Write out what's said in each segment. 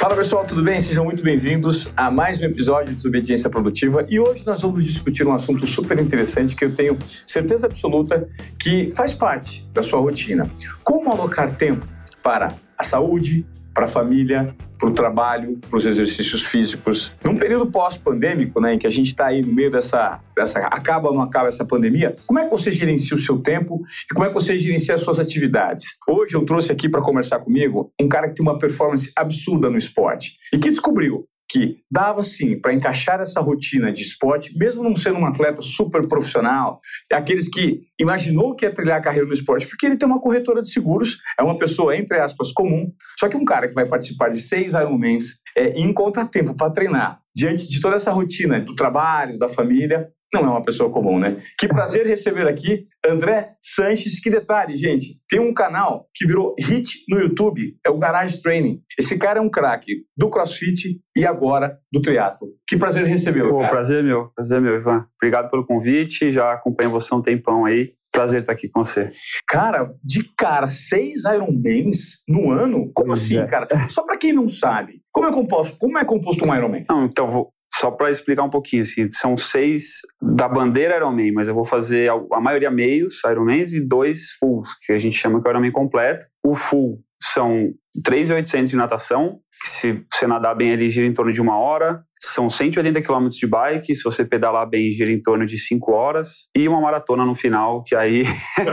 Fala pessoal, tudo bem? Sejam muito bem-vindos a mais um episódio de Desobediência Produtiva e hoje nós vamos discutir um assunto super interessante que eu tenho certeza absoluta que faz parte da sua rotina. Como alocar tempo para a saúde, para a família, para o trabalho, para os exercícios físicos. Num período pós-pandêmico, né, em que a gente está aí no meio dessa, dessa acaba ou não acaba essa pandemia, como é que você gerencia o seu tempo e como é que você gerencia as suas atividades? Hoje eu trouxe aqui para conversar comigo um cara que tem uma performance absurda no esporte e que descobriu que dava sim para encaixar essa rotina de esporte, mesmo não sendo um atleta super profissional, aqueles que imaginou que ia trilhar carreira no esporte, porque ele tem uma corretora de seguros, é uma pessoa, entre aspas, comum, só que um cara que vai participar de seis Ironmans é, e encontra tempo para treinar, diante de toda essa rotina do trabalho, da família, não é uma pessoa comum, né? Que prazer receber aqui André Sanches. Que detalhe, gente. Tem um canal que virou hit no YouTube, é o Garage Training. Esse cara é um craque do CrossFit e agora do triatlo. Que prazer recebê-lo. Prazer é meu, prazer meu, Ivan. Obrigado pelo convite. Já acompanho você há um tempão aí. Prazer estar aqui com você. Cara, de cara, seis Ironmans no ano? Como assim, é. cara? Só para quem não sabe, como é composto, como é composto um Ironman? Não, então vou, só para explicar um pouquinho, assim, são seis da bandeira Ironman, mas eu vou fazer a, maioria meios Ironmans e dois fulls, que a gente chama que é Ironman completo. O full são 3.800 de natação, que se você nadar bem ele gira em torno de uma hora. São 180 km de bike, se você pedalar bem, gira em torno de 5 horas. E uma maratona no final, que aí,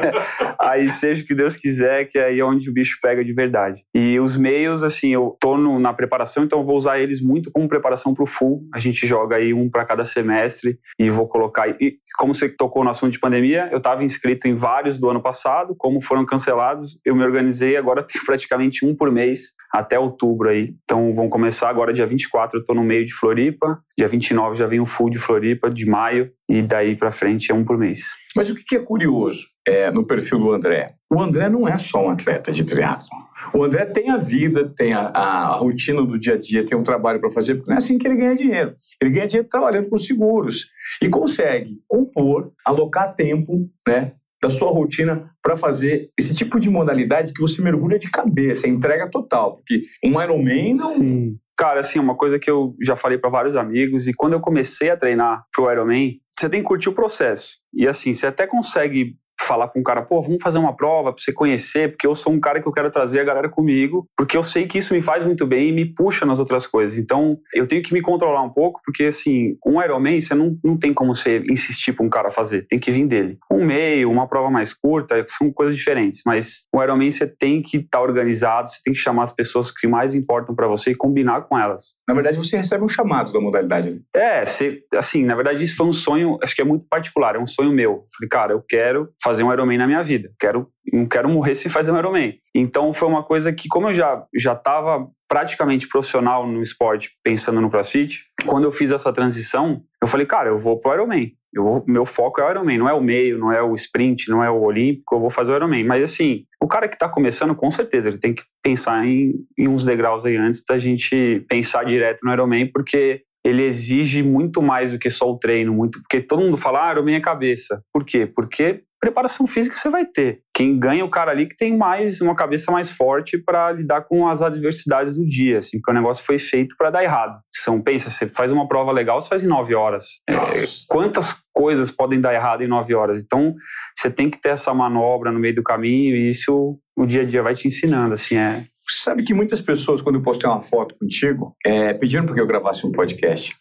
aí seja o que Deus quiser, que aí é onde o bicho pega de verdade. E os meios, assim, eu tô no, na preparação, então vou usar eles muito como preparação para o full. A gente joga aí um para cada semestre e vou colocar. E como você tocou no assunto de pandemia, eu estava inscrito em vários do ano passado, como foram cancelados, eu me organizei, agora tenho praticamente um por mês até outubro aí. Então vão começar agora dia 24, eu tô no meio de Floripa, dia 29 já vem o full de Floripa, de maio, e daí para frente é um por mês. Mas o que é curioso é, no perfil do André? O André não é só um atleta de triatlo. O André tem a vida, tem a, a, rotina do dia a dia, tem um trabalho para fazer, porque não é assim que ele ganha dinheiro. Ele ganha dinheiro trabalhando com seguros e consegue compor, alocar tempo, né, da sua rotina para fazer esse tipo de modalidade que você mergulha de cabeça, é entrega total, porque um Ironman não... Sim. Cara, assim, uma coisa que eu já falei para vários amigos e quando eu comecei a treinar pro Ironman, você tem que curtir o processo. E assim, você até consegue falar com um cara, pô, vamos fazer uma prova para você conhecer, porque eu sou um cara que eu quero trazer a galera comigo, porque eu sei que isso me faz muito bem e me puxa nas outras coisas. Então, eu tenho que me controlar um pouco, porque assim, um Ironman, você não, não tem como você insistir para um cara fazer, tem que vir dele. Um meio, uma prova mais curta, são coisas diferentes, mas o Ironman você tem que estar tá organizado, você tem que chamar as pessoas que mais importam para você e combinar com elas. Na verdade, você recebe um chamado da modalidade. É, você, assim, na verdade, isso foi um sonho, acho que é muito particular, é um sonho meu. Falei, cara, eu quero fazer um Ironman na minha vida. Quero, não quero morrer sem fazer um Ironman. Então foi uma coisa que, como eu já já estava praticamente profissional no esporte, pensando no CrossFit, quando eu fiz essa transição, eu falei, cara, eu vou pro Ironman. Eu vou, meu foco é o Ironman, não é o meio, não é o sprint, não é o olímpico, eu vou fazer o Ironman. Mas assim, o cara que está começando, com certeza, ele tem que pensar em, em uns degraus aí antes da gente pensar direto no Ironman, porque ele exige muito mais do que só o treino, muito porque todo mundo fala, ah, Ironman é cabeça. Por quê? Porque preparação física você vai ter. Quem ganha é o cara ali que tem mais uma cabeça mais forte para lidar com as adversidades do dia, assim, porque o negócio foi feito para dar errado. São, pensa, você faz uma prova legal, você faz em nove horas. É, quantas coisas podem dar errado em nove horas? Então, você tem que ter essa manobra no meio do caminho e isso o dia a dia vai te ensinando, assim, é. Você sabe que muitas pessoas, quando eu postei uma foto contigo, é, pediram para que eu gravasse um podcast.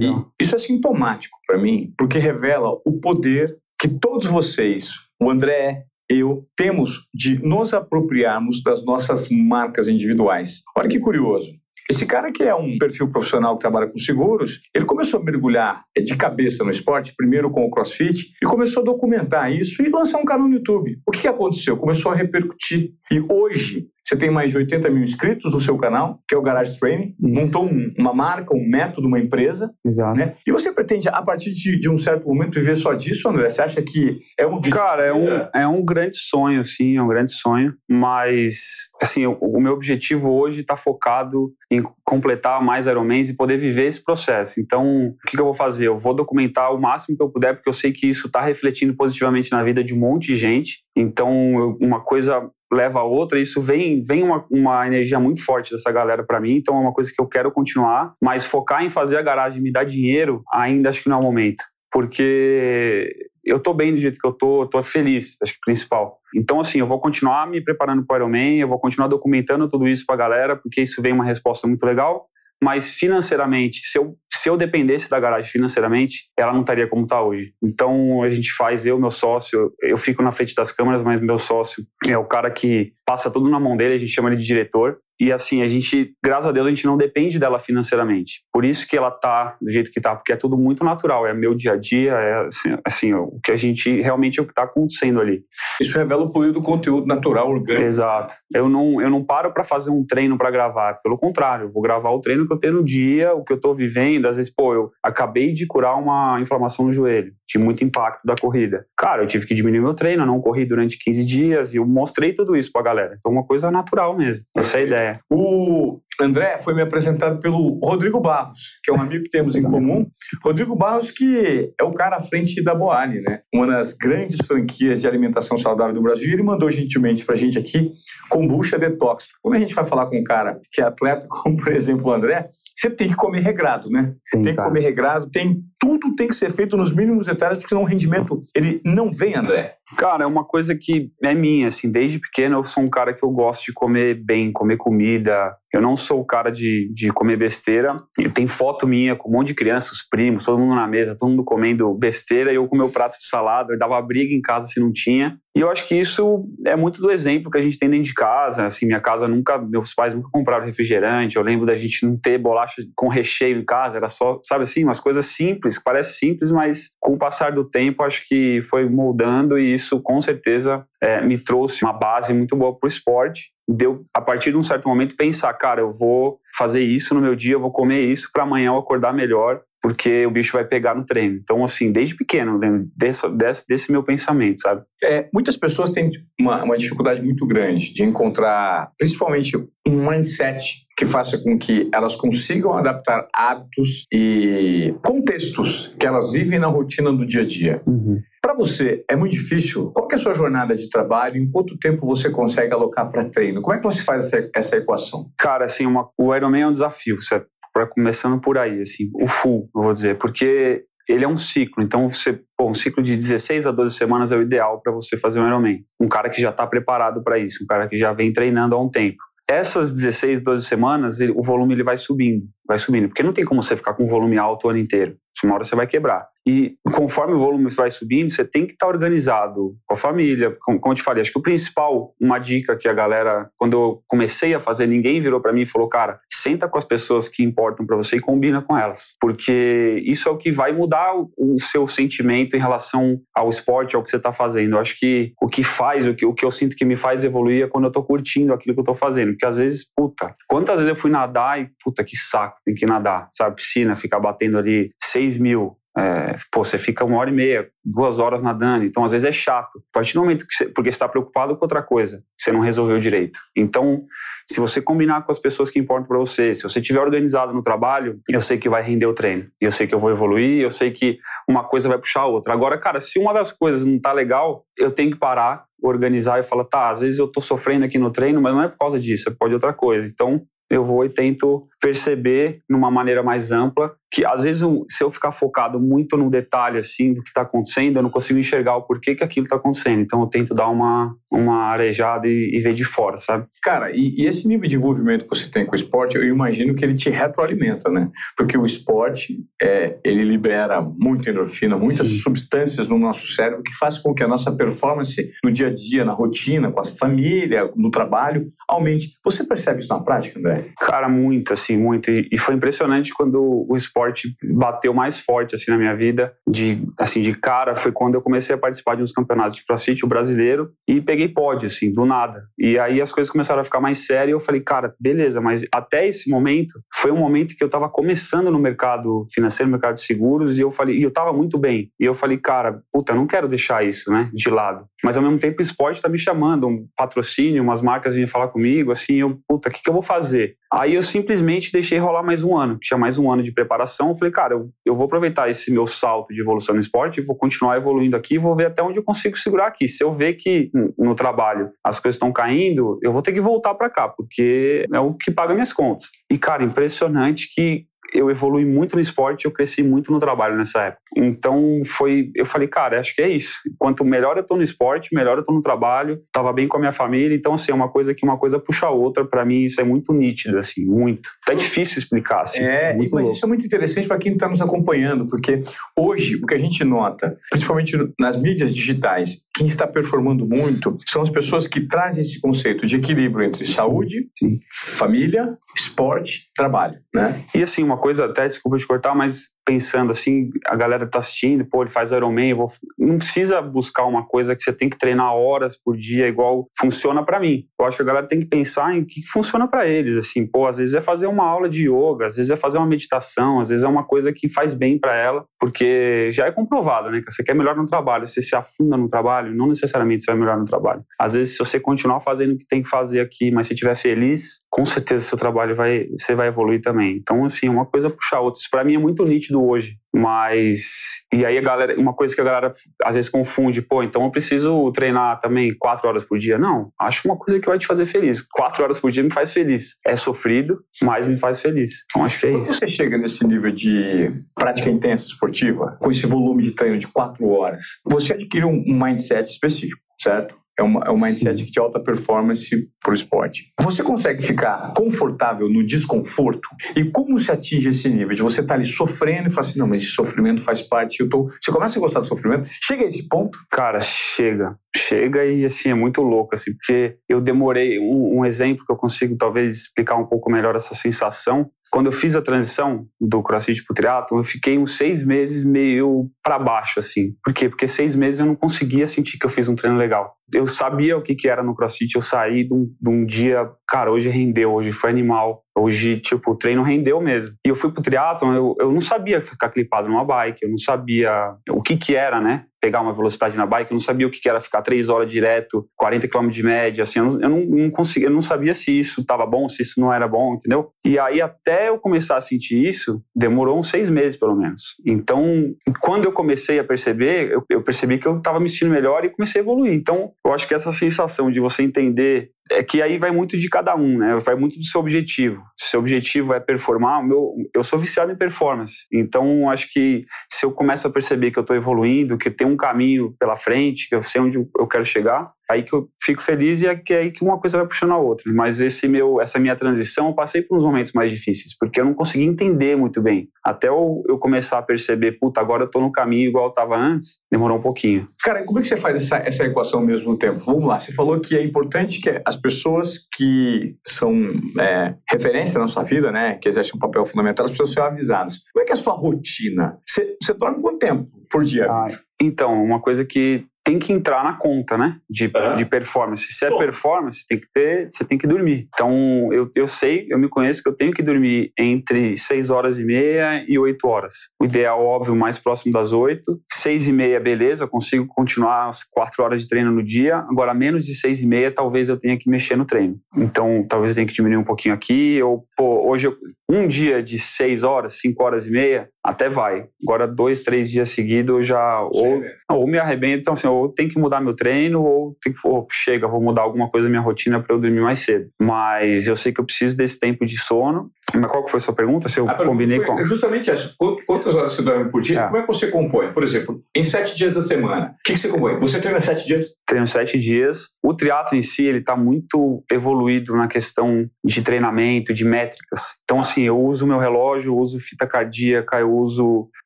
E isso é sintomático para mim, porque revela o poder que todos vocês, o André, eu, temos de nos apropriarmos das nossas marcas individuais. Olha que curioso. Esse cara que é um perfil profissional que trabalha com seguros, ele começou a mergulhar de cabeça no esporte, primeiro com o CrossFit, e começou a documentar isso e lançar um canal no YouTube. O que, que aconteceu? Começou a repercutir. E hoje, você tem mais de 80 mil inscritos no seu canal, que é o Garage Training. Montou um, uma marca, um método, uma empresa. Exato. Né? E você pretende, a partir de, de, um certo momento, viver só disso, André? Você acha que é um... Cara, é um, é um grande sonho, sim, é um grande sonho. Mas, assim, o, o meu objetivo hoje está focado em completar mais Ironmans e poder viver esse processo. Então, o que, que eu vou fazer? Eu vou documentar o máximo que eu puder, porque eu sei que isso está refletindo positivamente na vida de um monte de gente. Então, uma coisa leva a outra, isso vem, vem uma, uma energia muito forte dessa galera para mim, então é uma coisa que eu quero continuar, mas focar em fazer a garagem me dar dinheiro, ainda acho que não é o momento. Porque eu tô bem do jeito que eu tô, tô feliz, acho que o principal. Então, assim, eu vou continuar me preparando para o Ironman, eu vou continuar documentando tudo isso para a galera, porque isso vem uma resposta muito legal. Mas financeiramente, se eu, se eu dependesse da garagem financeiramente, ela não estaria como está hoje. Então a gente faz, eu, meu sócio, eu fico na frente das câmeras, mas meu sócio é o cara que passa tudo na mão dele, a gente chama ele de diretor. E assim, a gente, graças a Deus, a gente não depende dela financeiramente. Por isso que ela tá do jeito que tá, porque é tudo muito natural, é meu dia a dia, é assim, assim o que a gente realmente é o que tá acontecendo ali. Isso revela o poder do conteúdo natural, orgânico. Exato. Eu não, eu não paro para fazer um treino para gravar, pelo contrário, eu vou gravar o treino que eu tenho no dia, o que eu tô vivendo. Às vezes, pô, eu acabei de curar uma inflamação no joelho, tive muito impacto da corrida. Cara, eu tive que diminuir meu treino, eu não corri durante 15 dias e eu mostrei tudo isso pra galera. Então, uma coisa natural mesmo. Essa é a ideia. É. O André foi me apresentado pelo Rodrigo Barros, que é um amigo que temos em comum. Rodrigo Barros, que é o cara à frente da Boali, né? Uma das grandes franquias de alimentação saudável do Brasil. E ele mandou gentilmente pra gente aqui kombucha detox. Quando a gente vai falar com um cara que é atleta, como por exemplo o André, você tem que comer regrado, né? Sim, tem que comer regrado, tem tudo tem que ser feito nos mínimos detalhes, porque senão o rendimento ele não vem, André. Cara, é uma coisa que é minha, assim, desde pequeno eu sou um cara que eu gosto de comer bem, comer comida. Eu não sou o cara de, de comer besteira. Tem foto minha com um monte de crianças, os primos, todo mundo na mesa, todo mundo comendo besteira e eu com meu prato de salada. Eu dava briga em casa se não tinha. E eu acho que isso é muito do exemplo que a gente tem dentro de casa. Assim, minha casa nunca, meus pais nunca compraram refrigerante. Eu lembro da gente não ter bolacha com recheio em casa, era só, sabe assim, umas coisas simples, que parece simples, mas com o passar do tempo acho que foi moldando e isso com certeza é, me trouxe uma base muito boa para o esporte. Deu, a partir de um certo momento, pensar, cara, eu vou fazer isso no meu dia, eu vou comer isso para amanhã eu acordar melhor porque o bicho vai pegar no treino. Então, assim, desde pequeno, lembro desse, desse, desse meu pensamento, sabe? É, muitas pessoas têm uma, uma dificuldade muito grande de encontrar, principalmente, um mindset que faça com que elas consigam adaptar hábitos e contextos que elas vivem na rotina do dia a dia. Uhum. Para você, é muito difícil? Qual é a sua jornada de trabalho? Em quanto tempo você consegue alocar para treino? Como é que você faz essa, essa equação? Cara, assim, uma, o Ironman é um desafio, certo? Para começando por aí, assim, o full, eu vou dizer, porque ele é um ciclo, então você, pô, um ciclo de 16 a 12 semanas é o ideal para você fazer um Ironman. Um cara que já está preparado para isso, um cara que já vem treinando há um tempo. Essas 16, 12 semanas, ele, o volume ele vai subindo, vai subindo, porque não tem como você ficar com volume alto o ano inteiro. Uma hora você vai quebrar. E conforme o volume vai subindo, você tem que estar organizado com a família. Como, como eu te falei, acho que o principal, uma dica que a galera, quando eu comecei a fazer, ninguém virou para mim e falou: cara, senta com as pessoas que importam para você e combina com elas. Porque isso é o que vai mudar o, o seu sentimento em relação ao esporte, ao que você está fazendo. Eu acho que o que faz, o que, o que eu sinto que me faz evoluir é quando eu estou curtindo aquilo que eu estou fazendo. Porque às vezes, puta, quantas vezes eu fui nadar e, puta, que saco, tem que nadar, sabe? Piscina, ficar batendo ali 6 mil, é, pô, você fica uma hora e meia, duas horas nadando, então às vezes é chato. A partir do momento que você, porque você está preocupado com outra coisa, você não resolveu direito. Então, se você combinar com as pessoas que importam para você, se você estiver organizado no trabalho, eu sei que vai render o treino. Eu sei que eu vou evoluir, eu sei que uma coisa vai puxar a outra. Agora, cara, se uma das coisas não tá legal, eu tenho que parar, organizar e falar, tá, às vezes eu tô sofrendo aqui no treino, mas não é por causa disso, é por causa de outra coisa. Então, eu vou e tento perceber numa maneira mais ampla que às vezes se eu ficar focado muito no detalhe assim do que está acontecendo, eu não consigo enxergar o porquê que aquilo está acontecendo. Então eu tento dar uma uma arejada e, e ver de fora, sabe? Cara, e, e, esse nível de envolvimento que você tem com o esporte, eu imagino que ele te retroalimenta, né? Porque o esporte é, ele libera muita endorfina, muitas Sim. substâncias no nosso cérebro que faz com que a nossa performance no dia a dia, na rotina, com a família, no trabalho, aumente. Você percebe isso na prática, André? Cara, muito, assim, muito. E, e foi impressionante quando o esporte esporte bateu mais forte assim na minha vida, de assim de cara, foi quando eu comecei a participar de uns campeonatos de CrossFit, o brasileiro, e peguei pódio assim, do nada. E aí as coisas começaram a ficar mais sérias, e eu falei, cara, beleza, mas até esse momento foi um momento que eu estava começando no mercado financeiro, no mercado de seguros, e eu falei, e eu estava muito bem. E eu falei, cara, puta, eu não quero deixar isso, né, de lado. Mas ao mesmo tempo o esporte tá me chamando, um patrocínio, umas marcas vinham falar comigo, assim, eu, puta, o que, que eu vou fazer? Aí eu simplesmente deixei rolar mais um ano, tinha mais um ano de preparação. Eu falei, cara, eu, eu vou aproveitar esse meu salto de evolução no esporte, vou continuar evoluindo aqui, vou ver até onde eu consigo segurar aqui. Se eu ver que no trabalho as coisas estão caindo, eu vou ter que voltar para cá, porque é o que paga minhas contas. E, cara, impressionante que eu evolui muito no esporte, eu cresci muito no trabalho nessa época. Então foi, eu falei, cara, acho que é isso. Quanto melhor eu tô no esporte, melhor eu tô no trabalho. Tava bem com a minha família, então assim, é uma coisa que uma coisa puxa a outra, para mim isso é muito nítido assim, muito. Tá difícil explicar assim. É, mas louco. isso é muito interessante para quem está nos acompanhando, porque hoje o que a gente nota, principalmente nas mídias digitais, quem está performando muito são as pessoas que trazem esse conceito de equilíbrio entre saúde, Sim. família, esporte, trabalho, né? E assim, uma coisa, até desculpa te cortar, mas pensando assim, a galera tá assistindo, pô, ele faz Ironman, eu vou... não precisa buscar uma coisa que você tem que treinar horas por dia, igual funciona para mim. Eu acho que a galera tem que pensar em o que funciona para eles, assim, pô, às vezes é fazer uma aula de yoga, às vezes é fazer uma meditação, às vezes é uma coisa que faz bem para ela, porque já é comprovado, né, que você quer melhor no trabalho, você se afunda no trabalho, não necessariamente você vai melhorar no trabalho. Às vezes, se você continuar fazendo o que tem que fazer aqui, mas se estiver feliz, com certeza seu trabalho vai, você vai evoluir também. Então, assim, uma coisa puxa a outra. Isso para mim é muito nítido hoje. Mas. E aí a galera. Uma coisa que a galera às vezes confunde, pô, então eu preciso treinar também quatro horas por dia. Não. Acho uma coisa que vai te fazer feliz. Quatro horas por dia me faz feliz. É sofrido, mas me faz feliz. Então acho que é Quando isso. você chega nesse nível de prática intensa esportiva, com esse volume de treino de quatro horas, você adquire um mindset específico, certo? É uma, é um mindset de alta performance para o esporte. Você consegue ficar confortável no desconforto? E como se atinge esse nível de você estar tá ali sofrendo e falar assim, não, mas esse sofrimento faz parte, eu tô... Você começa a gostar do sofrimento? Chega a esse ponto? Cara, chega. Chega e, assim, é muito louco, assim, porque eu demorei... Um, um exemplo que eu consigo, talvez, explicar um pouco melhor essa sensação quando eu fiz a transição do crossfit pro triatlo, eu fiquei uns seis meses meio para baixo, assim. Por quê? Porque seis meses eu não conseguia sentir que eu fiz um treino legal. Eu sabia o que, que era no crossfit, eu saí de um, um dia, cara, hoje rendeu, hoje foi animal. Hoje, tipo, o treino rendeu mesmo. E eu fui pro triatlon, eu, eu não sabia ficar clipado numa bike, eu não sabia o que que era, né? Pegar uma velocidade na bike, eu não sabia o que que era ficar três horas direto, 40 km de média, assim, eu não, eu não, não conseguia, eu não sabia se isso estava bom, se isso não era bom, entendeu? E aí, até eu começar a sentir isso, demorou uns seis meses, pelo menos. Então, quando eu comecei a perceber, eu, eu percebi que eu estava me sentindo melhor e comecei a evoluir. Então, eu acho que essa sensação de você entender é que aí vai muito de cada um, né? Vai muito do seu objetivo. Se seu objetivo é performar, meu, eu sou viciado em performance. Então, acho que se eu começo a perceber que eu estou evoluindo, que tem um caminho pela frente, que eu sei onde eu quero chegar, aí que eu fico feliz e é que é aí que uma coisa vai puxando a outra. Mas esse meu, essa minha transição, eu passei por uns momentos mais difíceis, porque eu não consegui entender muito bem. Até eu, eu começar a perceber, puta, agora eu tô no caminho igual eu tava antes, demorou um pouquinho. Cara, como é que você faz essa, essa equação ao mesmo tempo? Vamos lá, você falou que é importante que as pessoas que são é, referência na sua vida, né, que exercem um papel fundamental, as pessoas sejam avisadas. Como é que é a sua rotina? Você, você dorme quanto tempo por dia? Ah, então, uma coisa que tem que entrar na conta, né? De, uhum. de performance. Se é Pô. performance, tem que ter, você tem que dormir. Então, eu, eu sei, eu me conheço que eu tenho que dormir entre 6 horas e meia e 8 horas. O ideal, óbvio, mais próximo das 8. 6 e meia, beleza, eu consigo continuar as 4 horas de treino no dia. Agora, menos de 6 e meia, talvez eu tenha que mexer no treino. Então, talvez eu tenha que diminuir um pouquinho aqui. Ou, pô, hoje, eu, um dia de 6 horas, 5 horas e meia, até vai. Agora, dois, três dias seguidos, eu já ou, ou me arrebento. Então, assim, ou tem que mudar meu treino, ou tem que, chega, vou mudar alguma coisa na minha rotina para eu dormir mais cedo. Mas eu sei que eu preciso desse tempo de sono. Mas qual que foi a sua pergunta? Se eu a combinei com. Justamente essa. Quantas horas você dorme por dia? É. Como é que você compõe? Por exemplo, em sete dias da semana, o que, que você compõe? Você treina sete dias? Treino sete dias. O triatlo em si, ele está muito evoluído na questão de treinamento, de métricas. Então, assim, eu uso meu relógio, eu uso fita cardíaca, eu uso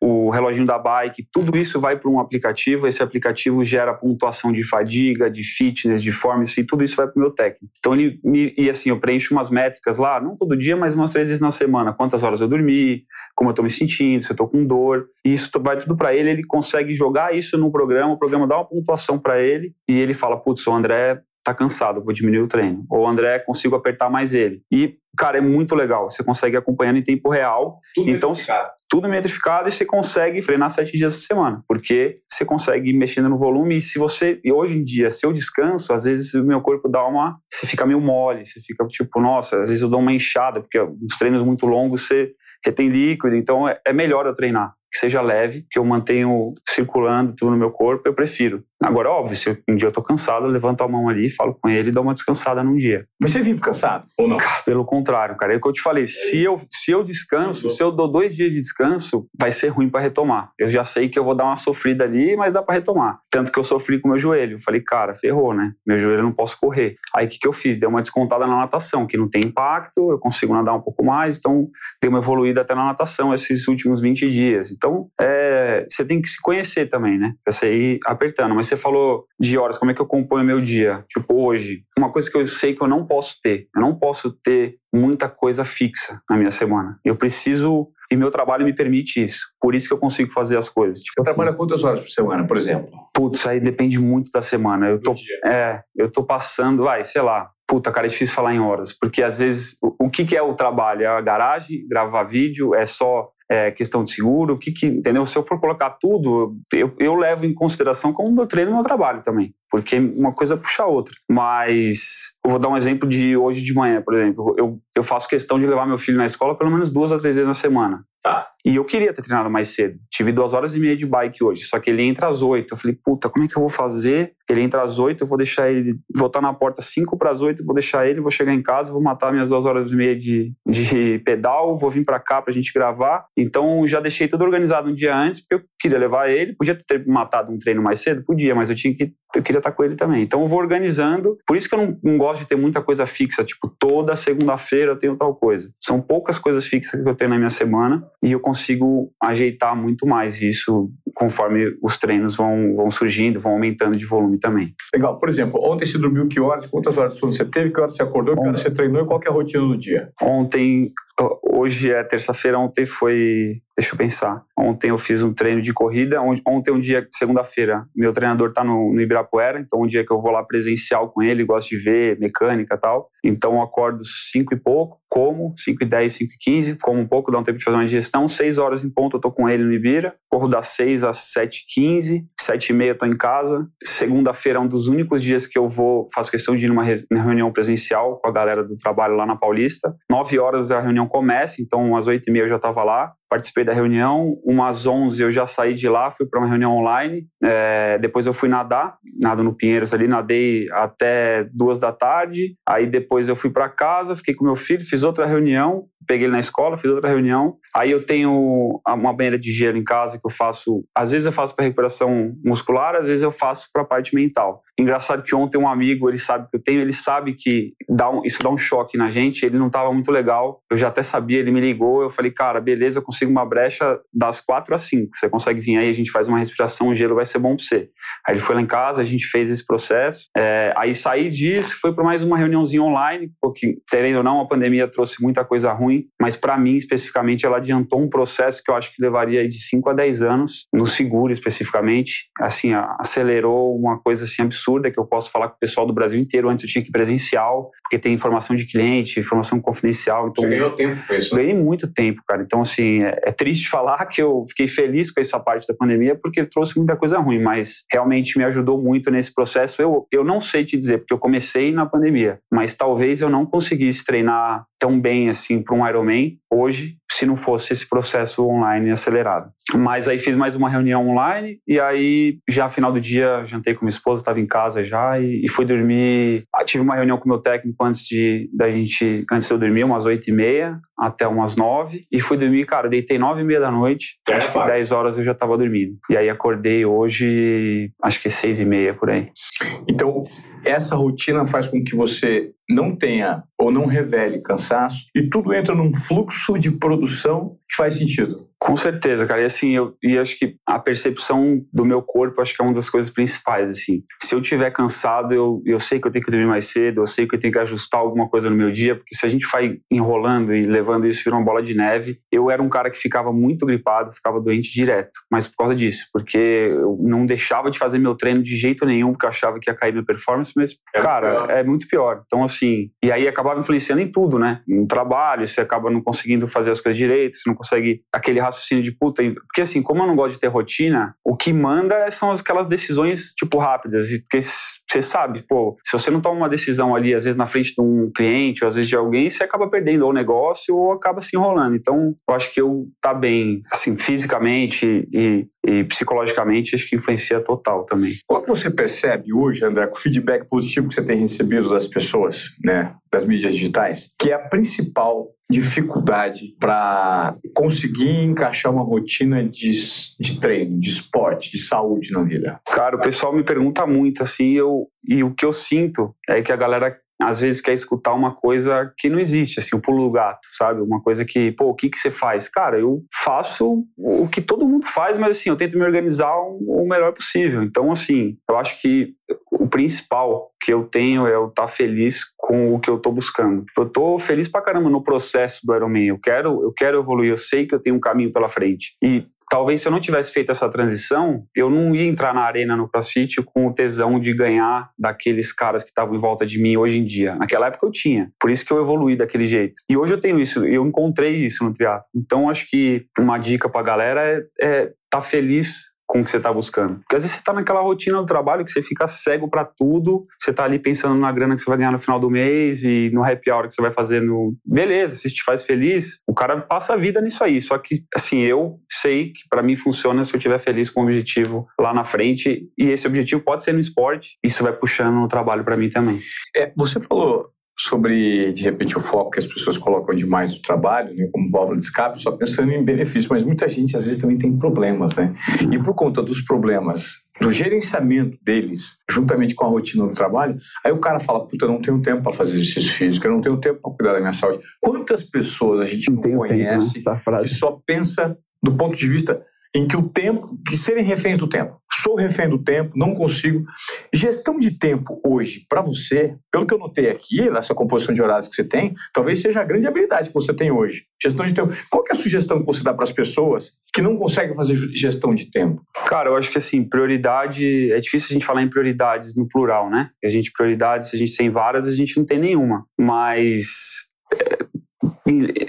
o reloginho da bike, tudo isso vai para um aplicativo, esse aplicativo gera pontuação de fadiga, de fitness, de forma, e tudo isso vai para o meu técnico. Então ele me, e assim, eu preencho umas métricas lá, não todo dia, mas umas três vezes na semana, quantas horas eu dormi, como eu estou me sentindo, se eu estou com dor, e isso vai tudo para ele, ele consegue jogar isso no programa, o programa dá uma pontuação para ele, e ele fala, putz, o André tá cansado, vou diminuir o treino. Ou o André, consigo apertar mais ele. E cara, é muito legal. Você consegue acompanhando em tempo real. Tudo então, metrificado. tudo metrificado e você consegue frenar sete dias por semana, porque você consegue ir mexendo no volume. E se você, e hoje em dia, se eu descanso, às vezes o meu corpo dá uma, você fica meio mole, você fica tipo, nossa, às vezes eu dou uma enxada, porque os treinos muito longos você retém líquido, então é, é melhor eu treinar que seja leve, que eu mantenho circulando tudo no meu corpo, eu prefiro. Agora, óbvio, se um dia eu tô cansado, eu levanto a mão ali, falo com ele e dou uma descansada num dia. Mas você vive cansado ou não? Cara, pelo contrário, cara. É o que eu te falei. Se eu, se eu descanso, se eu dou dois dias de descanso, vai ser ruim para retomar. Eu já sei que eu vou dar uma sofrida ali, mas dá para retomar. Tanto que eu sofri com meu joelho. Eu falei, cara, ferrou, né? Meu joelho eu não posso correr. Aí o que, que eu fiz? Dei uma descontada na natação, que não tem impacto, eu consigo nadar um pouco mais, então dei uma evoluída até na natação esses últimos 20 dias. Então, é, você tem que se conhecer também, né? Pra você ir apertando. Mas você falou de horas, como é que eu componho meu dia? Tipo, hoje, uma coisa que eu sei que eu não posso ter. Eu não posso ter muita coisa fixa na minha semana. Eu preciso e meu trabalho me permite isso. Por isso que eu consigo fazer as coisas. Tipo, você trabalha quantas horas por semana, por exemplo? Putz, aí depende muito da semana. Eu tô, é, eu tô passando, vai, sei lá. Puta, cara, é difícil falar em horas, porque às vezes o, o que, que é o trabalho? É a garagem, gravar vídeo, é só é, questão de seguro, o que, que entendeu? Se eu for colocar tudo, eu, eu levo em consideração como meu treino e meu trabalho também, porque uma coisa puxa a outra. Mas eu vou dar um exemplo de hoje de manhã, por exemplo. Eu, eu faço questão de levar meu filho na escola pelo menos duas a três vezes na semana. Tá. E eu queria ter treinado mais cedo. Tive duas horas e meia de bike hoje, só que ele entra às oito. Eu falei, puta, como é que eu vou fazer? Ele entra às oito, eu vou deixar ele, vou estar na porta cinco para as oito, vou deixar ele, vou chegar em casa, vou matar minhas duas horas e meia de, de pedal, vou vir para cá pra gente gravar. Então já deixei tudo organizado um dia antes, porque eu queria levar ele. Podia ter matado um treino mais cedo? Podia, mas eu tinha que eu queria estar com ele também. Então eu vou organizando. Por isso que eu não, não gosto de ter muita coisa fixa, tipo, toda segunda-feira eu tenho tal coisa. São poucas coisas fixas que eu tenho na minha semana e eu consigo ajeitar muito mais isso conforme os treinos vão, vão surgindo, vão aumentando de volume também. Legal. Por exemplo, ontem você dormiu que horas? Quantas horas de sono você teve? Que horas você acordou? Que horas você treinou? E qual é a rotina do dia? Ontem Hoje é terça-feira, ontem foi. Deixa eu pensar. Ontem eu fiz um treino de corrida. Ontem é um dia, segunda-feira, meu treinador tá no, no Ibirapuera, então é um dia que eu vou lá presencial com ele, gosto de ver mecânica e tal. Então eu acordo 5 e pouco, como, 5 e 10, 5 e 15, como um pouco, dá um tempo de fazer uma digestão. 6 horas em ponto eu tô com ele no Ibira. Corro das 6 às 7 e 15, 7 e meia tô em casa. Segunda-feira é um dos únicos dias que eu vou, faço questão de ir numa reunião presencial com a galera do trabalho lá na Paulista. 9 horas a reunião começa, então às 8 e meia eu já estava lá participei da reunião. Umas 11 eu já saí de lá, fui para uma reunião online. É, depois eu fui nadar, nado no Pinheiros ali, nadei até duas da tarde. Aí depois eu fui para casa, fiquei com meu filho, fiz outra reunião, peguei ele na escola, fiz outra reunião. Aí eu tenho uma banheira de gelo em casa que eu faço. Às vezes eu faço para recuperação muscular, às vezes eu faço para a parte mental. Engraçado que ontem um amigo, ele sabe que eu tenho, ele sabe que dá um, isso dá um choque na gente. Ele não estava muito legal. Eu já até sabia, ele me ligou. Eu falei, cara, beleza, eu uma brecha das quatro às cinco. Você consegue vir aí, a gente faz uma respiração, o gelo vai ser bom para você. Aí ele foi lá em casa, a gente fez esse processo. É, aí saí disso, foi para mais uma reuniãozinha online, porque, querendo ou não, a pandemia trouxe muita coisa ruim, mas para mim, especificamente, ela adiantou um processo que eu acho que levaria de 5 a 10 anos, no seguro especificamente. Assim, acelerou uma coisa assim absurda que eu posso falar com o pessoal do Brasil inteiro. Antes eu tinha que ir presencial, porque tem informação de cliente, informação confidencial. Então, Você ganhou tempo com isso? Né? Ganhei muito tempo, cara. Então, assim, é, é triste falar que eu fiquei feliz com essa parte da pandemia, porque trouxe muita coisa ruim, mas realmente me ajudou muito nesse processo. Eu, eu não sei te dizer, porque eu comecei na pandemia, mas talvez eu não conseguisse treinar tão bem assim para um Ironman hoje se não fosse esse processo online acelerado. Mas aí fiz mais uma reunião online e aí já final do dia jantei com minha esposa, estava em casa já e, e fui dormir. Ah, tive uma reunião com meu técnico antes de da gente antes de eu dormir umas oito e meia até umas nove e fui dormir, cara, deitei nove e meia da noite, é, acho que dez horas eu já estava dormindo. E aí acordei hoje, acho que seis e meia por aí. Então essa rotina faz com que você não tenha ou não revele cansaço e tudo entra num fluxo de produção que faz sentido. Com certeza, cara. E assim, eu e acho que a percepção do meu corpo acho que é uma das coisas principais, assim. Se eu tiver cansado, eu, eu sei que eu tenho que dormir mais cedo, eu sei que eu tenho que ajustar alguma coisa no meu dia, porque se a gente vai enrolando e levando isso vira uma bola de neve, eu era um cara que ficava muito gripado, ficava doente direto, mas por causa disso, porque eu não deixava de fazer meu treino de jeito nenhum, porque eu achava que ia cair minha performance, mas, é cara, é muito pior. Então, assim, e aí acabava influenciando em tudo, né? No trabalho, você acaba não conseguindo fazer as coisas direito, você não consegue aquele raciocínio de puta. Porque, assim, como eu não gosto de ter rotina, o que manda são aquelas decisões, tipo, rápidas. Porque você sabe, pô, se você não toma uma decisão ali, às vezes na frente de um cliente, ou às vezes de alguém, você acaba perdendo ou o negócio ou acaba se enrolando. Então, eu acho que eu tá bem, assim, fisicamente e, e psicologicamente, acho que influencia total também. Qual que você percebe hoje, André, com o feedback positivo que você tem recebido das pessoas, né, das mídias digitais, que é a principal dificuldade para conseguir encaixar uma rotina de, de treino, de esporte, de saúde na vida? Cara, o pessoal me pergunta muito, assim, eu, e o que eu sinto é que a galera às vezes quer escutar uma coisa que não existe, assim, o pulo do gato, sabe? Uma coisa que, pô, o que, que você faz? Cara, eu faço o que todo mundo faz, mas assim, eu tento me organizar o melhor possível. Então, assim, eu acho que o principal que eu tenho é eu estar tá feliz com o que eu estou buscando. Eu estou feliz pra caramba no processo do Ironman. Eu quero, eu quero evoluir, eu sei que eu tenho um caminho pela frente. E talvez se eu não tivesse feito essa transição, eu não ia entrar na arena no CrossFit com o tesão de ganhar daqueles caras que estavam em volta de mim hoje em dia. Naquela época eu tinha. Por isso que eu evoluí daquele jeito. E hoje eu tenho isso, eu encontrei isso no triatlo. Então acho que uma dica pra galera é, é tá feliz com o que você está buscando. Porque às vezes você está naquela rotina do trabalho que você fica cego para tudo, você está ali pensando na grana que você vai ganhar no final do mês e no happy hour que você vai fazer no. Beleza, se te faz feliz, o cara passa a vida nisso aí. Só que, assim, eu sei que para mim funciona se eu estiver feliz com o objetivo lá na frente e esse objetivo pode ser no esporte, isso vai puxando no trabalho para mim também. É, você falou sobre, de repente, o foco que as pessoas colocam demais no trabalho, né, como válvula de escape, só pensando em benefício, mas muita gente às vezes também tem problemas, né? E por conta dos problemas, do gerenciamento deles, juntamente com a rotina do trabalho, aí o cara fala, puta, eu não tenho tempo para fazer exercício físico, eu não tenho tempo para cuidar da minha saúde. Quantas pessoas a gente não, não conhece tempo, né? que só pensa do ponto de vista em que o tempo, que serem reféns do tempo. Sou refém do tempo, não consigo. Gestão de tempo hoje, para você, pelo que eu notei aqui, nessa composição de horários que você tem, talvez seja a grande habilidade que você tem hoje. Gestão de tempo. Qual é a sugestão que você dá para as pessoas que não conseguem fazer gestão de tempo? Cara, eu acho que assim, prioridade. É difícil a gente falar em prioridades no plural, né? A gente, prioridades, se a gente tem várias, a gente não tem nenhuma. Mas. É,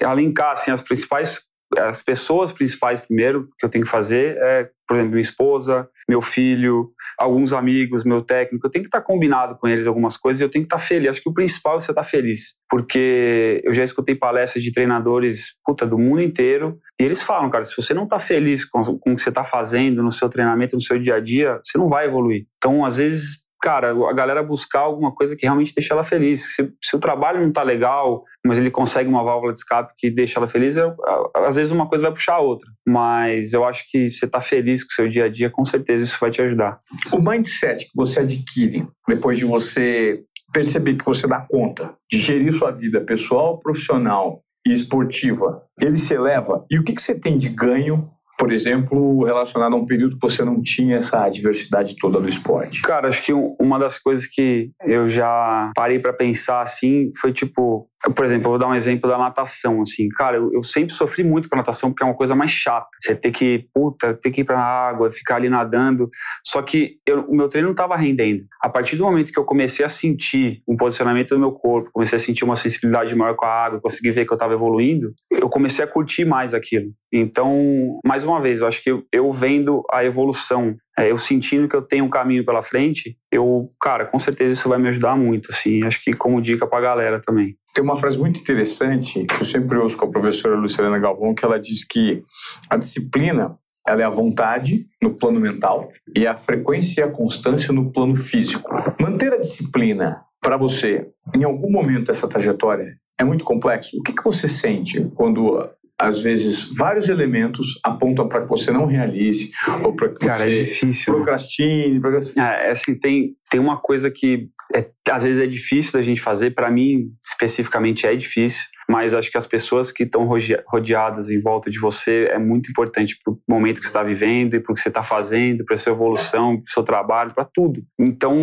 alencar assim, as principais as pessoas principais primeiro que eu tenho que fazer é, por exemplo, minha esposa, meu filho, alguns amigos, meu técnico. Eu tenho que estar combinado com eles algumas coisas e eu tenho que estar feliz. Acho que o principal é você estar feliz. Porque eu já escutei palestras de treinadores puta, do mundo inteiro e eles falam, cara, se você não está feliz com, com o que você está fazendo no seu treinamento, no seu dia a dia, você não vai evoluir. Então, às vezes, cara, a galera buscar alguma coisa que realmente deixa ela feliz. Se, se o trabalho não tá legal, mas ele consegue uma válvula de escape que deixa ela feliz, eu, às vezes uma coisa vai puxar a outra. Mas eu acho que você tá feliz com o seu dia a dia, com certeza isso vai te ajudar. O mindset que você adquire depois de você perceber que você dá conta de gerir sua vida pessoal, profissional e esportiva, ele se eleva. E o que, que você tem de ganho por exemplo, relacionado a um período que você não tinha essa diversidade toda do esporte? Cara, acho que uma das coisas que eu já parei para pensar assim foi tipo, por exemplo, eu vou dar um exemplo da natação, assim. Cara, eu, eu, sempre sofri muito com a natação porque é uma coisa mais chata. Você ter que, puta, ter que ir pra água, ficar ali nadando. Só que eu, o meu treino não estava rendendo. A partir do momento que eu comecei a sentir um posicionamento do meu corpo, comecei a sentir uma sensibilidade maior com a água, consegui ver que eu estava evoluindo, eu comecei a curtir mais aquilo. Então, mais uma vez, eu acho que eu, vendo a evolução eu sentindo que eu tenho um caminho pela frente, eu, cara, com certeza isso vai me ajudar muito, assim, acho que como dica pra galera também. Tem uma frase muito interessante que eu sempre ouço com a professora Luciana Galvão, que ela diz que a disciplina ela é a vontade no plano mental e a frequência e a constância no plano físico. Manter a disciplina para você, em algum momento dessa trajetória, é muito complexo. O que, que você sente quando às vezes, vários elementos apontam para que você não realize ou para que Cara, é você é difícil, procrastine. Né? É, assim, tem, tem uma coisa que é, às vezes é difícil da gente fazer, para mim especificamente é difícil, mas acho que as pessoas que estão rodeadas em volta de você é muito importante para o momento que você está vivendo e para o que você está fazendo, para a sua evolução, para o seu trabalho, para tudo. Então,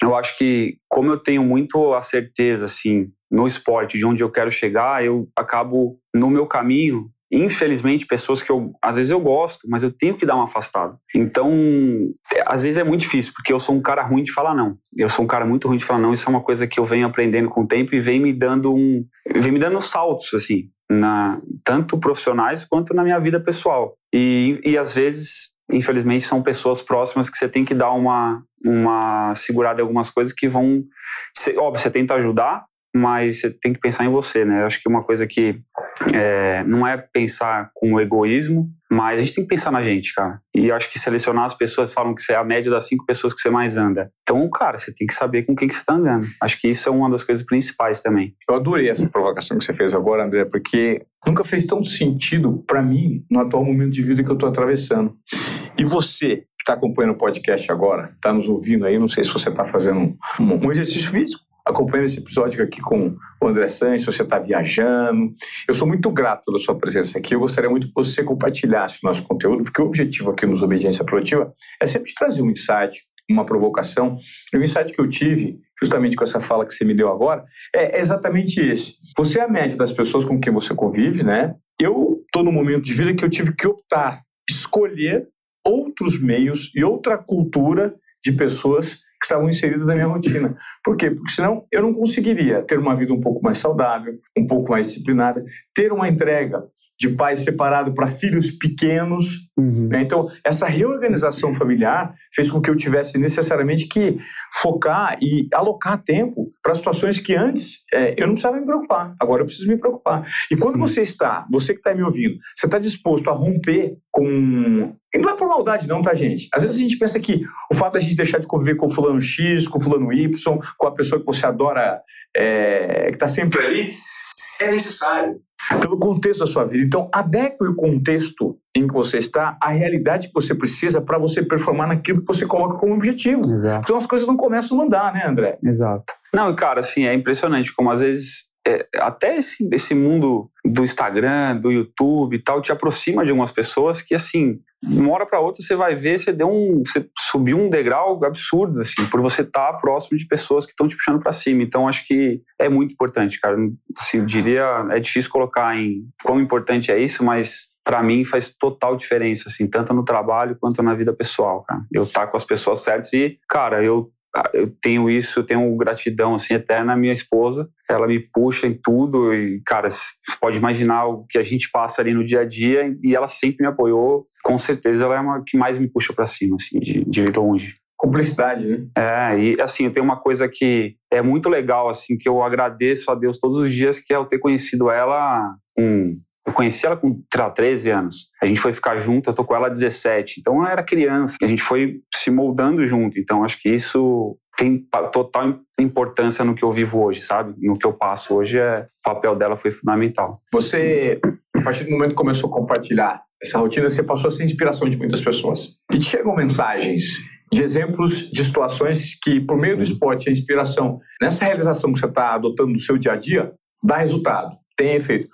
eu acho que, como eu tenho muito a certeza, assim, no esporte de onde eu quero chegar, eu acabo no meu caminho infelizmente, pessoas que eu, às vezes eu gosto, mas eu tenho que dar uma afastada. Então, às vezes é muito difícil, porque eu sou um cara ruim de falar não. Eu sou um cara muito ruim de falar não. Isso é uma coisa que eu venho aprendendo com o tempo e vem me dando um, vem me dando saltos, assim, na, tanto profissionais quanto na minha vida pessoal. E, e às vezes, infelizmente, são pessoas próximas que você tem que dar uma, uma segurada em algumas coisas que vão. óbvio, você tenta ajudar, mas você tem que pensar em você, né? Eu acho que uma coisa que é, não é pensar com egoísmo, mas a gente tem que pensar na gente, cara. E acho que selecionar as pessoas falam que você é a média das cinco pessoas que você mais anda. Então, cara, você tem que saber com quem que você está andando. Acho que isso é uma das coisas principais também. Eu adorei essa provocação que você fez agora, André, porque nunca fez tão sentido para mim no atual momento de vida que eu estou atravessando. E você que está acompanhando o podcast agora, está nos ouvindo aí, não sei se você está fazendo um, um exercício físico acompanhando esse episódio aqui com o André Sanches, você está viajando. Eu sou muito grato pela sua presença aqui. Eu gostaria muito que você compartilhasse o nosso conteúdo, porque o objetivo aqui nos Obediência Produtiva é sempre trazer um insight, uma provocação. E o insight que eu tive, justamente com essa fala que você me deu agora, é exatamente esse. Você é a média das pessoas com quem você convive, né? Eu estou num momento de vida que eu tive que optar, escolher outros meios e outra cultura de pessoas que estavam inseridos na minha rotina. Por quê? Porque senão eu não conseguiria ter uma vida um pouco mais saudável, um pouco mais disciplinada, ter uma entrega de pais separados para filhos pequenos. Uhum. Né? Então, essa reorganização familiar fez com que eu tivesse necessariamente que focar e alocar tempo para situações que antes é, eu não precisava me preocupar. Agora eu preciso me preocupar. E quando uhum. você está, você que está me ouvindo, você está disposto a romper com. E não é por maldade, não, tá, gente? Às vezes a gente pensa que o fato de a gente deixar de conviver com o fulano X, com o fulano Y, com a pessoa que você adora, é, que está sempre ali, é necessário pelo contexto da sua vida. Então, adeque o contexto em que você está à realidade que você precisa para você performar naquilo que você coloca como objetivo. Exato. Então, as coisas não começam a andar, né, André? Exato. Não, cara, assim, é impressionante como às vezes é, até esse, esse mundo do Instagram, do YouTube e tal, te aproxima de algumas pessoas que, assim, de uma hora para outra você vai ver, você deu um, você subiu um degrau absurdo, assim, por você estar tá próximo de pessoas que estão te puxando para cima. Então, acho que é muito importante, cara. Assim, eu diria, é difícil colocar em quão importante é isso, mas para mim faz total diferença, assim, tanto no trabalho quanto na vida pessoal, cara. Eu estar tá com as pessoas certas e, cara, eu eu tenho isso, eu tenho gratidão assim eterna à minha esposa. Ela me puxa em tudo e, cara, você pode imaginar o que a gente passa ali no dia a dia e ela sempre me apoiou. Com certeza ela é uma que mais me puxa para cima, assim, de, de longe. Cumplicidade, né? É, e assim, eu tenho uma coisa que é muito legal, assim, que eu agradeço a Deus todos os dias, que é eu ter conhecido ela com eu conheci ela com 13 anos. A gente foi ficar junto, eu tô com ela há 17. Então ela era criança. A gente foi se moldando junto. Então acho que isso tem total importância no que eu vivo hoje, sabe? No que eu passo hoje, é, o papel dela foi fundamental. Você, a partir do momento que começou a compartilhar essa rotina, você passou a ser inspiração de muitas pessoas. E te chegam mensagens de exemplos de situações que, por meio do esporte, a inspiração nessa realização que você está adotando no seu dia a dia, dá resultado, tem efeito.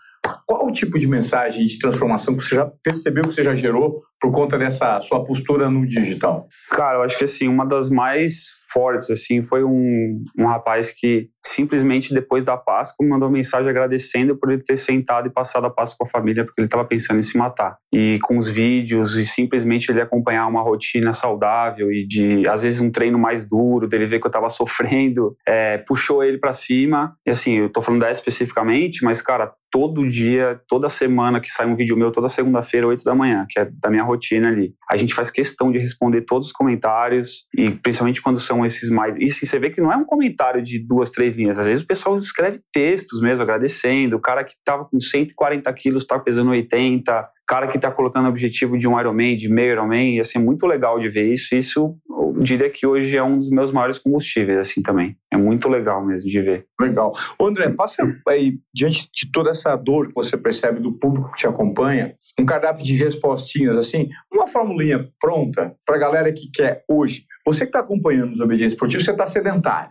Qual o tipo de mensagem de transformação que você já percebeu que você já gerou por conta dessa sua postura no digital? Cara, eu acho que assim, uma das mais fortes assim foi um, um rapaz que simplesmente depois da Páscoa mandou mensagem agradecendo por ele ter sentado e passado a Páscoa com a família porque ele estava pensando em se matar. E com os vídeos e simplesmente ele acompanhar uma rotina saudável e de às vezes um treino mais duro, dele ver que eu estava sofrendo, é, puxou ele para cima. E assim, eu tô falando dessa especificamente, mas cara, todo dia, toda semana que sai um vídeo meu, toda segunda-feira, 8 da manhã, que é da minha rotina ali. A gente faz questão de responder todos os comentários, e principalmente quando são esses mais. E assim, você vê que não é um comentário de duas, três linhas. Às vezes o pessoal escreve textos mesmo, agradecendo. O cara que estava com 140 quilos está pesando 80 cara que está colocando o objetivo de um Ironman, de meio Ironman, ia ser muito legal de ver isso. Isso, eu diria que hoje é um dos meus maiores combustíveis, assim, também. É muito legal mesmo de ver. Legal. Ô André, passa aí, diante de toda essa dor que você percebe do público que te acompanha, um cardápio de respostinhas, assim, uma formulinha pronta para a galera que quer hoje. Você que está acompanhando os obediências esportivos, você está sedentário.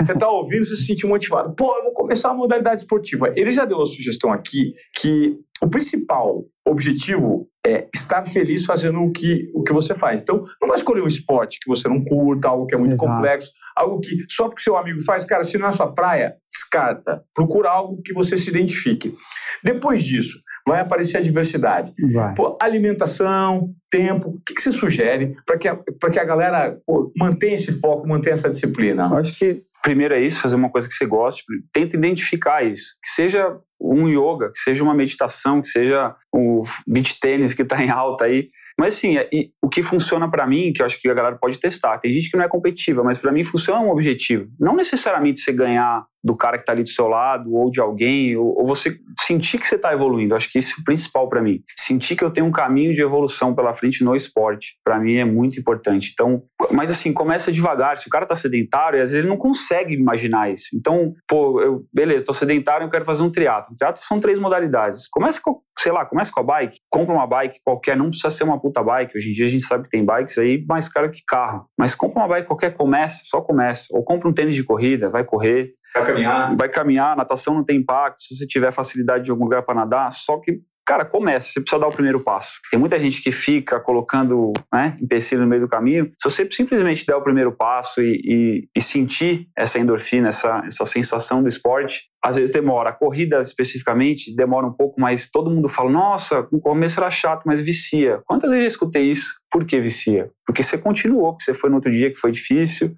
Você está ouvindo, você se sentiu motivado. Pô, eu vou começar uma modalidade esportiva. Ele já deu a sugestão aqui que o principal objetivo é estar feliz fazendo o que, o que você faz. Então, não vai escolher um esporte que você não curta, algo que é muito Exato. complexo, algo que só porque seu amigo faz, cara, se não é sua praia, descarta. Procura algo que você se identifique. Depois disso, vai aparecer a diversidade. Pô, alimentação, tempo, o que, que você sugere para que, a, que a galera pô, mantenha esse foco, mantenha essa disciplina? Eu acho que primeiro é isso, fazer uma coisa que você goste, tenta identificar isso. Que seja um yoga, que seja uma meditação, que seja o beach tênis que está em alta aí. Mas é, o que funciona para mim, que eu acho que a galera pode testar, tem gente que não é competitiva, mas para mim funciona um objetivo. Não necessariamente você ganhar do cara que está ali do seu lado, ou de alguém, ou, ou você sentir que você está evoluindo. Acho que isso é o principal para mim. Sentir que eu tenho um caminho de evolução pela frente no esporte, para mim é muito importante. Então, mas assim, começa devagar. Se o cara está sedentário, às vezes ele não consegue imaginar isso. Então, pô, eu, beleza, estou sedentário, eu quero fazer um triatlo. Triatlo são três modalidades. Começa com, sei lá, começa com a bike, compra uma bike qualquer, não precisa ser uma puta bike. Hoje em dia a gente sabe que tem bikes aí mais caro que carro. Mas compra uma bike qualquer, começa, só começa. Ou compra um tênis de corrida, vai correr. Vai caminhar. Vai caminhar, natação não tem impacto. Se você tiver facilidade de algum lugar para nadar, só que Cara, comece, você precisa dar o primeiro passo. Tem muita gente que fica colocando né, empecilho no meio do caminho. Se você simplesmente der o primeiro passo e, e, e sentir essa endorfina, essa, essa sensação do esporte, às vezes demora. A corrida especificamente demora um pouco, mas todo mundo fala: nossa, no começo era chato, mas vicia. Quantas vezes eu escutei isso? Por que vicia? Porque você continuou, porque você foi no outro dia que foi difícil.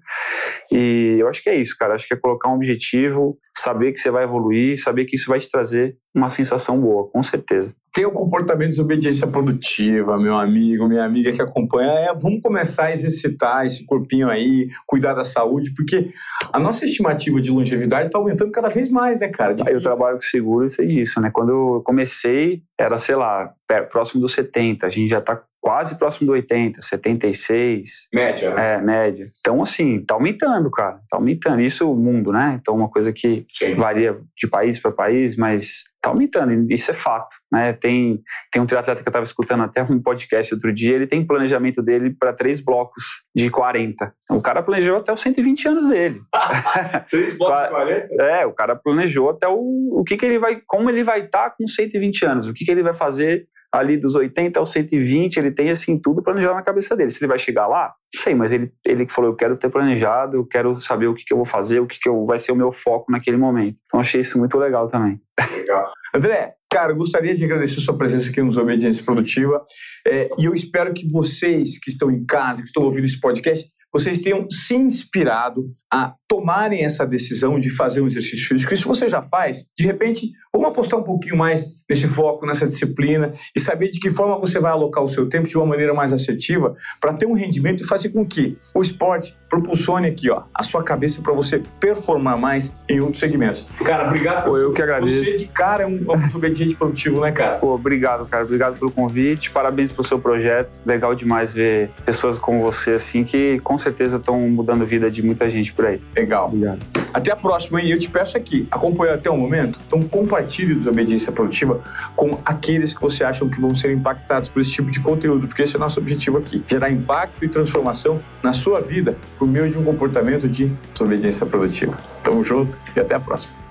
E eu acho que é isso, cara. Acho que é colocar um objetivo, saber que você vai evoluir, saber que isso vai te trazer uma sensação boa, com certeza. Tem o comportamento de obediência produtiva, meu amigo, minha amiga que acompanha. É, vamos começar a exercitar esse corpinho aí, cuidar da saúde, porque a nossa estimativa de longevidade está aumentando cada vez mais, né, cara? Eu trabalho com seguro e sei disso, né? Quando eu comecei, era, sei lá, próximo dos 70. A gente já está quase próximo do 80, 76. Média, né? É, média. Então, assim, tá aumentando, cara. Tá aumentando. Isso o mundo, né? Então, uma coisa que Sim. varia de país para país, mas tá aumentando. Isso é fato, né? Tem, tem um triatleta que eu estava escutando até um podcast outro dia, ele tem planejamento dele para três blocos de 40. O cara planejou até os 120 anos dele. três blocos de 40? É, o cara planejou até o, o que, que ele vai, como ele vai estar tá com 120 anos, o que, que ele vai fazer ali dos 80 aos 120, ele tem assim tudo planejado na cabeça dele. Se ele vai chegar lá, sei, mas ele ele falou, eu quero ter planejado, eu quero saber o que, que eu vou fazer, o que, que eu, vai ser o meu foco naquele momento. Então achei isso muito legal também. Legal. André, cara, gostaria de agradecer a sua presença aqui no Obediência Produtiva é, e eu espero que vocês que estão em casa, que estão ouvindo esse podcast, vocês tenham se inspirado a tomarem essa decisão de fazer um exercício físico. Isso você já faz, de repente, vamos apostar um pouquinho mais nesse foco, nessa disciplina e saber de que forma você vai alocar o seu tempo de uma maneira mais assertiva para ter um rendimento e fazer com que o esporte propulsione aqui, ó, a sua cabeça para você performar mais em outros segmentos. Cara, obrigado por Pô, eu que agradeço. Você de cara é um, é um obediente produtivo, né, cara? Pô, obrigado, cara. Obrigado pelo convite. Parabéns pelo seu projeto. Legal demais ver pessoas como você assim que com certeza estão mudando a vida de muita gente por aí. Legal. Obrigado. Até a próxima, e eu te peço aqui, acompanha até o momento, então compartilhe Desobediência Produtiva com aqueles que você acha que vão ser impactados por esse tipo de conteúdo, porque esse é o nosso objetivo aqui, gerar impacto e transformação na sua vida por meio de um comportamento de desobediência produtiva. Tamo junto e até a próxima.